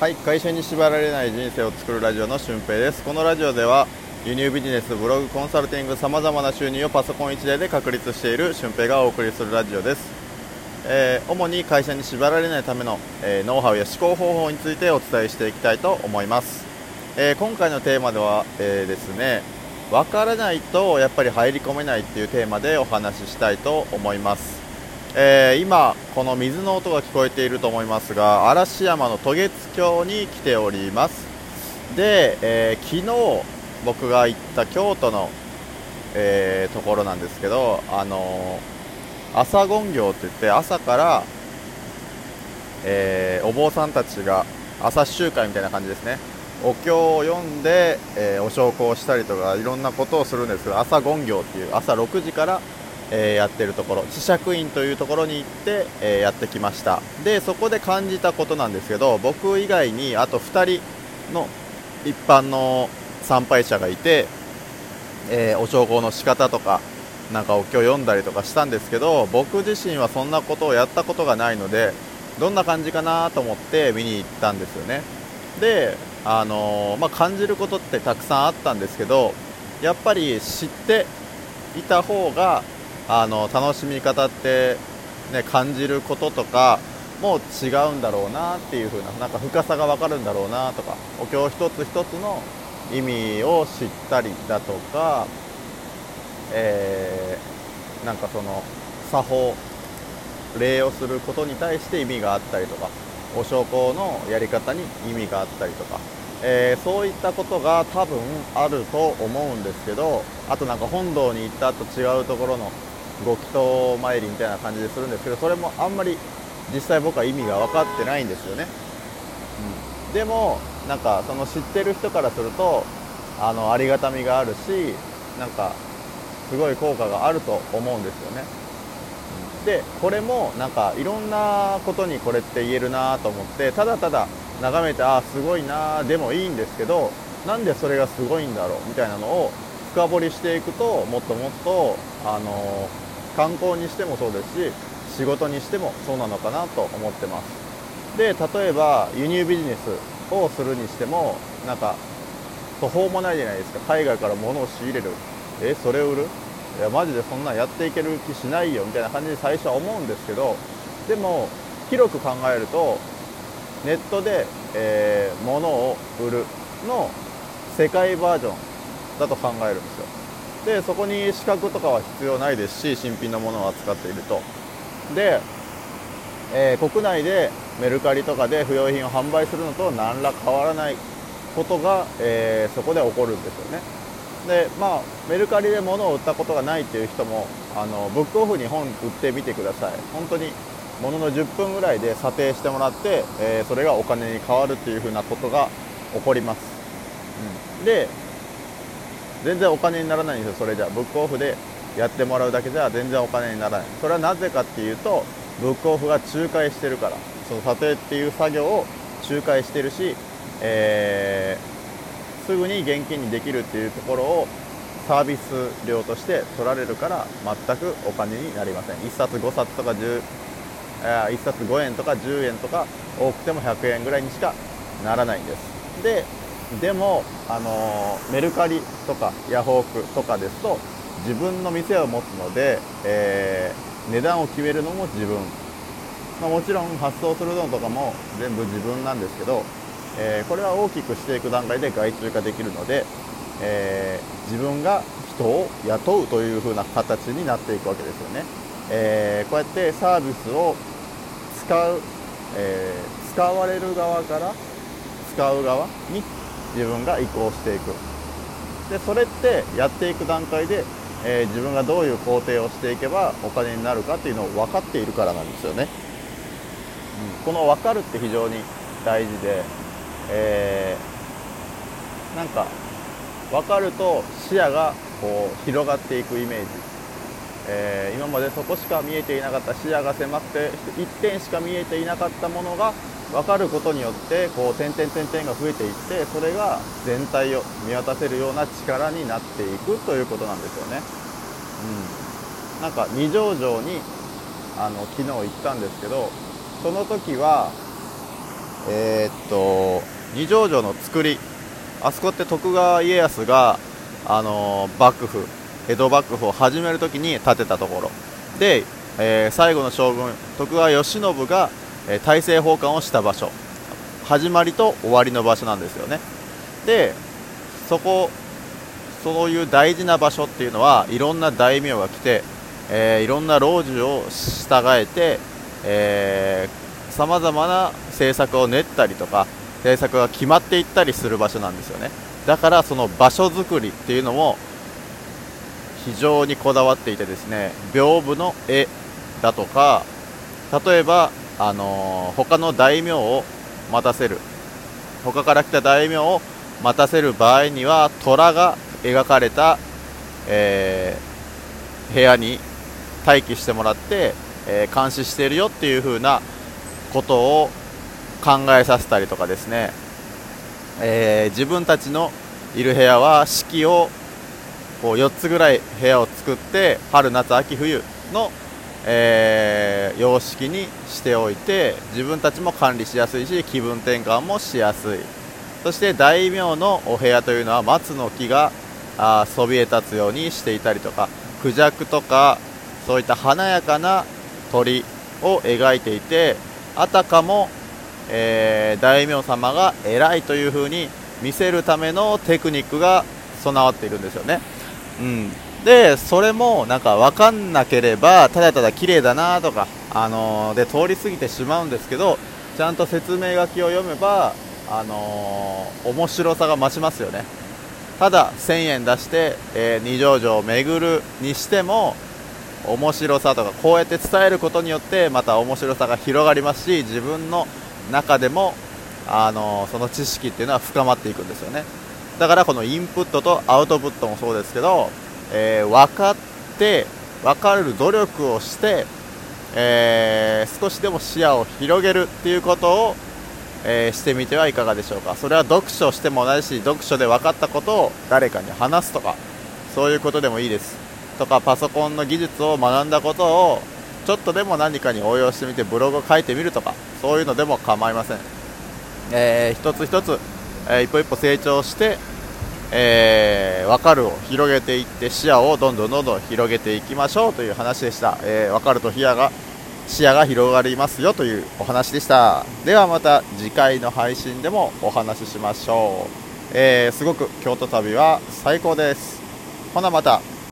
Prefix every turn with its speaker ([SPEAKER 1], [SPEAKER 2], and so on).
[SPEAKER 1] はい会社に縛られない人生を作るラジオの俊平です。このラジオでは輸入ビジネスブログコンサルティングさまざまな収入をパソコン1台で確立している俊平がお送りするラジオです、えー、主に会社に縛られないための、えー、ノウハウや思考方法についてお伝えしていきたいと思います、えー、今回のテーマでは、えですね分からないとやっぱり入り込めないっていうテーマでお話ししたいと思います。えー、今、この水の音が聞こえていると思いますが嵐山の渡月橋に来ております。で、えー、昨日僕が行った京都の、えー、ところなんですけど、あの朝権行って言って朝から、えお坊さんたちが朝集会みたいな感じですね。お経を読んで、えお焼香したりとかいろんなことをするんですけど朝権行っていう朝6時からえー、やってるところ磁石院というところに行って、え、やってきました。でそこで感じたことなんですけど僕以外にあと2人の一般の参拝者がいて、えー、お焼香の仕方とかなんかお経を読んだりとかしたんですけど僕自身はそんなことをやったことがないのでどんな感じかなと思って見に行ったんですよね。であのまあ、感じることってたくさんあったんですけどやっぱり知っていた方があの楽しみ方って、ね、感じることとかも違うんだろうなっていう風ななんか深さが分かるんだろうなとかお経一つ一つの意味を知ったりだとか、えー、なんかその作法礼をすることに対して意味があったりとかお焼香のやり方に意味があったりとか、えー、そういったことが多分あると思うんですけどあとなんか本堂に行ったと違うところのご祈祷参りみたいな感じでするんですけどそれもあんまり実際僕は意味が分かってないんですよね、うん、でもなんかその知ってる人からするとあのありがたみがあるしなんかすごい効果があると思うんですよね、でこれもなんかいろんなことにこれって言えるなと思ってただただ眺めてああすごいなでもいいんですけどなんでそれがすごいんだろうみたいなのを深掘りしていくともっともっとあのー観光にしてもそうですし仕事にしてもそうなのかなと思ってます。で例えば輸入ビジネスをするにしてもなんか途方もないじゃないですか。海外から物を仕入れる。えそれを売る？いやマジでそんなんやっていける気しないよ。みたいな感じで最初は思うんですけどでも広く考えるとネットで、えー、物を売るの世界バージョンだと考えるんですよ。でそこに資格とかは必要ないですし新品のものを扱っていると。で、えー、国内でメルカリとかで不用品を販売するのと何ら変わらないことが、えー、そこで起こるんですよね。でまあメルカリで物を売ったことがないっていう人もあのブックオフに本売ってみてください。本当にものの10分ぐらいで査定してもらって、えー、それがお金に変わるっていうふうなことが起こります、うん、で全然お金にならないんですよそれじゃ。ブックオフでやってもらうだけじゃ全然お金にならない。それはなぜかっていうとブックオフが仲介してるから。その査定っていう作業を仲介してるし、えー、すぐに現金にできるっていうところをサービス料として取られるから全くお金になりません。1冊5冊とか10 1冊5円とか10円とか多くても100円ぐらいにしかならないんです。ででも、あのメルカリとかヤフオクとかですと自分の店を持つので、えー、値段を決めるのも自分、まあ、もちろん発送するのとかも全部自分なんですけど、えー、これは大きくしていく段階で外注化できるので、えー、自分が人を雇うという風な形になっていくわけですよね、えこうやってサービスを使う、え使われる側から使う側に自分が移行していく。でそれってやっていく段階で、えー、自分がどういう工程をしていけばお金になるかっていうのを分かっているからなんですよね、うん、この分かるって非常に大事で、えー、なんか分かると視野がこう広がっていくイメージ、えー、今までそこしか見えていなかった視野が狭くて一点しか見えていなかったものが分かることによってこう点々点々が増えていってそれが全体を見渡せるような力になっていくということなんですよね。うん、なんか二条城にあの昨日行ったんですけどその時はえー、っと二条城の作り。あそこって徳川家康が、あの、幕府。江戸幕府を始める時に建てたところ。で、えー、最後の将軍徳川慶喜が、え、大政奉還をした場所。始まりと終わりの場所なんですよね。でそこそういう大事な場所っていうのはいろんな大名が来て、えー、いろんな老中を従えてさまざまな政策を練ったりとか政策が決まっていったりする場所なんですよね。だからその場所づくりっていうのも非常にこだわっていてですね屏風の絵だとか例えば、あのー、他の大名を待たせる他から来た大名を待たせる場合には虎が描かれた、えー、部屋に待機してもらって、えー、監視しているよっていう風なことを考えさせたりとかですね、えー、自分たちのいる部屋は四季をこう4つぐらい部屋を作って春夏秋冬の、えー、様式にしておいて自分たちも管理しやすいし気分転換もしやすいそして大名のお部屋というのは松の木があそびえ立つようにしていたりとかクジャクとかそういった華やかな鳥を描いていてあたかも、えー、大名様が偉いという風に見せるためのテクニックが備わっているんですよね。うん、でそれもなんか分かんなければただただ綺麗だなとか、あのー、で通り過ぎてしまうんですけどちゃんと説明書きを読めば、あのー、面白さが増しますよね。ただ1000円出して、えー、二条城を巡るにしても面白さとかこうやって伝えることによってまた面白さが広がりますし自分の中でもあのその知識っていうのは深まっていくんですよね。だからこのインプットとアウトプットもそうですけど、えー、分かって分かる努力をして、えー、少しでも視野を広げるっていうことを、えー、してみてはいかがでしょうか。それは読書しても同じし読書で分かったことを誰かに話すとかそういうことでもいいです。とかパソコンの技術を学んだことをちょっとでも何かに応用してみてブログを書いてみるとかそういうのでも構いません、えー、一つ一つ、えー、一歩一歩成長して、えー、分かるを広げていって視野をどんどんどんどん広げていきましょうという話でした、えー、分かると視野が視野が広がりますよというお話でした。ではまた次回の配信でもお話ししましょう、えー、すごく京都旅は最高です。ほなまた。